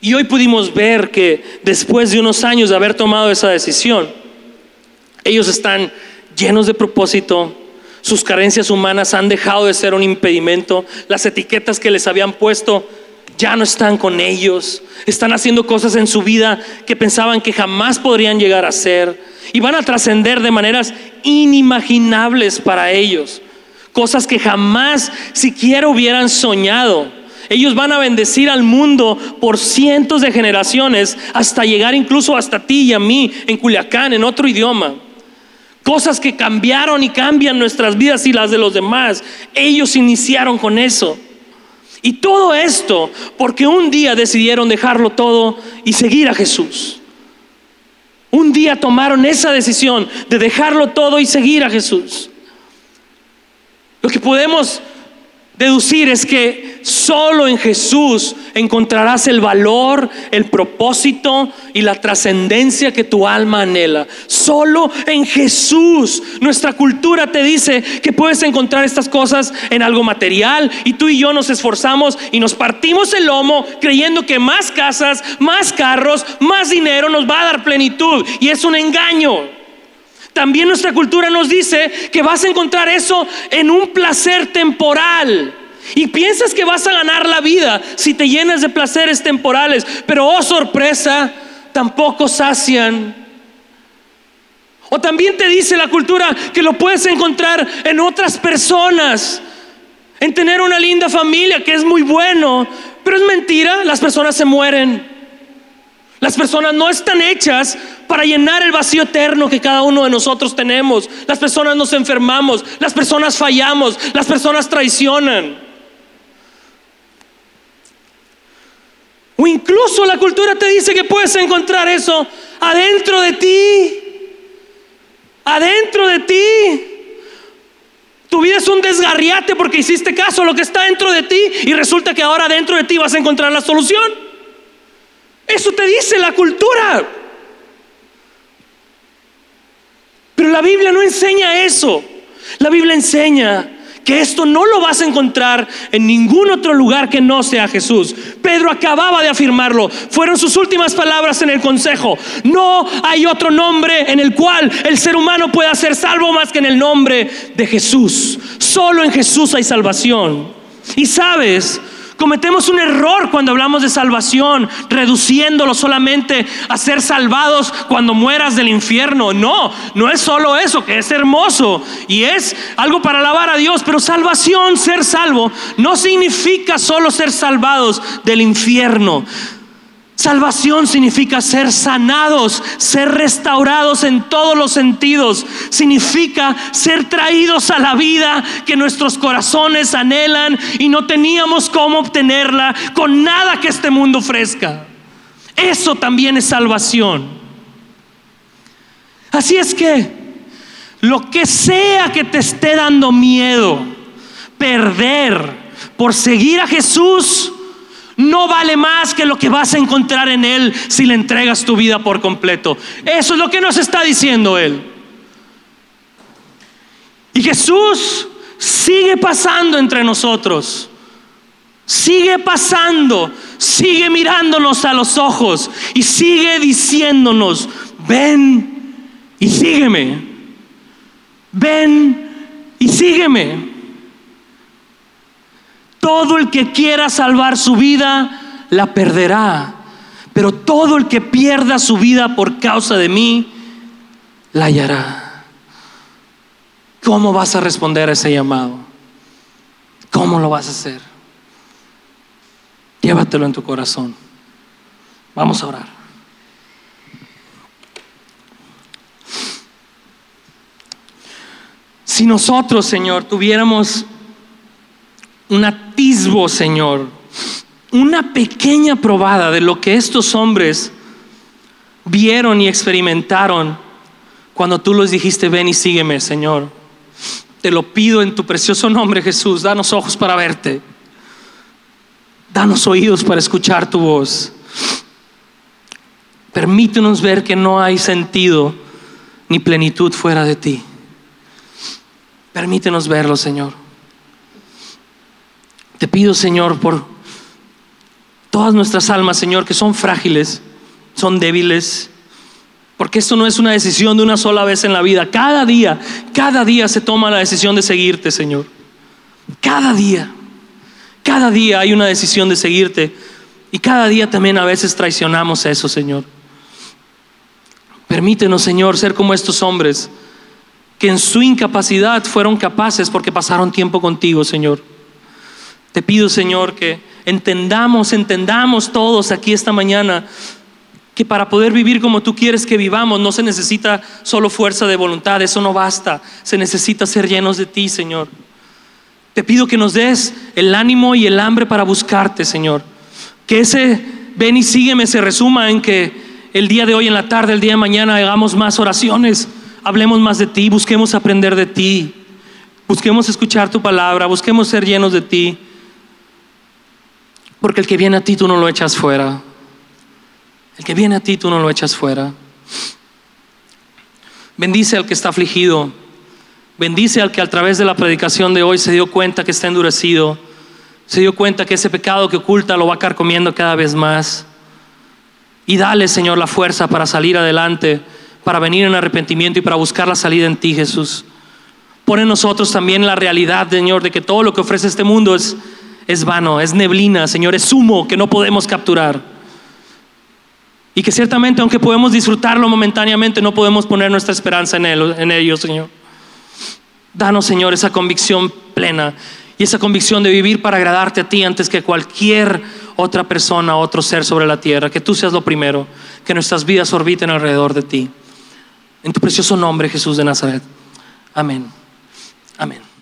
Speaker 1: Y hoy pudimos ver que después de unos años de haber tomado esa decisión, ellos están llenos de propósito, sus carencias humanas han dejado de ser un impedimento, las etiquetas que les habían puesto ya no están con ellos, están haciendo cosas en su vida que pensaban que jamás podrían llegar a ser y van a trascender de maneras inimaginables para ellos, cosas que jamás siquiera hubieran soñado. Ellos van a bendecir al mundo por cientos de generaciones hasta llegar incluso hasta ti y a mí en Culiacán, en otro idioma. Cosas que cambiaron y cambian nuestras vidas y las de los demás. Ellos iniciaron con eso. Y todo esto porque un día decidieron dejarlo todo y seguir a Jesús. Un día tomaron esa decisión de dejarlo todo y seguir a Jesús. Lo que podemos deducir es que solo en Jesús encontrarás el valor, el propósito y la trascendencia que tu alma anhela. Solo en Jesús. Nuestra cultura te dice que puedes encontrar estas cosas en algo material y tú y yo nos esforzamos y nos partimos el lomo creyendo que más casas, más carros, más dinero nos va a dar plenitud. Y es un engaño. También nuestra cultura nos dice que vas a encontrar eso en un placer temporal. Y piensas que vas a ganar la vida si te llenas de placeres temporales. Pero oh sorpresa, tampoco sacian. O también te dice la cultura que lo puedes encontrar en otras personas. En tener una linda familia, que es muy bueno. Pero es mentira, las personas se mueren. Las personas no están hechas para llenar el vacío eterno que cada uno de nosotros tenemos. Las personas nos enfermamos, las personas fallamos, las personas traicionan. O incluso la cultura te dice que puedes encontrar eso adentro de ti. Adentro de ti. Tu vida es un desgarriate porque hiciste caso a lo que está dentro de ti y resulta que ahora dentro de ti vas a encontrar la solución. Eso te dice la cultura. Pero la Biblia no enseña eso. La Biblia enseña que esto no lo vas a encontrar en ningún otro lugar que no sea Jesús. Pedro acababa de afirmarlo. Fueron sus últimas palabras en el consejo. No hay otro nombre en el cual el ser humano pueda ser salvo más que en el nombre de Jesús. Solo en Jesús hay salvación. Y sabes, Cometemos un error cuando hablamos de salvación, reduciéndolo solamente a ser salvados cuando mueras del infierno. No, no es solo eso, que es hermoso y es algo para alabar a Dios, pero salvación, ser salvo, no significa solo ser salvados del infierno. Salvación significa ser sanados, ser restaurados en todos los sentidos. Significa ser traídos a la vida que nuestros corazones anhelan y no teníamos cómo obtenerla con nada que este mundo ofrezca. Eso también es salvación. Así es que lo que sea que te esté dando miedo, perder por seguir a Jesús, no vale más que lo que vas a encontrar en Él si le entregas tu vida por completo. Eso es lo que nos está diciendo Él. Y Jesús sigue pasando entre nosotros. Sigue pasando, sigue mirándonos a los ojos y sigue diciéndonos, ven y sígueme. Ven y sígueme. Todo el que quiera salvar su vida, la perderá. Pero todo el que pierda su vida por causa de mí, la hallará. ¿Cómo vas a responder a ese llamado? ¿Cómo lo vas a hacer? Llévatelo en tu corazón. Vamos a orar. Si nosotros, Señor, tuviéramos un atisbo, Señor, una pequeña probada de lo que estos hombres vieron y experimentaron cuando tú los dijiste, ven y sígueme, Señor. Te lo pido en tu precioso nombre, Jesús. Danos ojos para verte. Danos oídos para escuchar tu voz. Permítenos ver que no hay sentido ni plenitud fuera de ti. Permítenos verlo, Señor. Te pido, Señor, por todas nuestras almas, Señor, que son frágiles, son débiles, porque esto no es una decisión de una sola vez en la vida. Cada día, cada día se toma la decisión de seguirte, Señor. Cada día, cada día hay una decisión de seguirte. Y cada día también a veces traicionamos eso, Señor. Permítenos, Señor, ser como estos hombres que en su incapacidad fueron capaces porque pasaron tiempo contigo, Señor. Te pido, Señor, que entendamos, entendamos todos aquí esta mañana que para poder vivir como tú quieres que vivamos no se necesita solo fuerza de voluntad, eso no basta, se necesita ser llenos de ti, Señor. Te pido que nos des el ánimo y el hambre para buscarte, Señor. Que ese ven y sígueme se resuma en que el día de hoy, en la tarde, el día de mañana, hagamos más oraciones, hablemos más de ti, busquemos aprender de ti, busquemos escuchar tu palabra, busquemos ser llenos de ti. Porque el que viene a ti tú no lo echas fuera. El que viene a ti tú no lo echas fuera. Bendice al que está afligido. Bendice al que a través de la predicación de hoy se dio cuenta que está endurecido. Se dio cuenta que ese pecado que oculta lo va a comiendo cada vez más. Y dale, Señor, la fuerza para salir adelante, para venir en arrepentimiento y para buscar la salida en ti, Jesús. Pone en nosotros también la realidad, Señor, de que todo lo que ofrece este mundo es es vano, es neblina, Señor, es humo que no podemos capturar. Y que ciertamente, aunque podemos disfrutarlo momentáneamente, no podemos poner nuestra esperanza en, él, en ello, Señor. Danos, Señor, esa convicción plena y esa convicción de vivir para agradarte a ti antes que cualquier otra persona, otro ser sobre la tierra. Que tú seas lo primero, que nuestras vidas orbiten alrededor de ti. En tu precioso nombre, Jesús de Nazaret. Amén. Amén.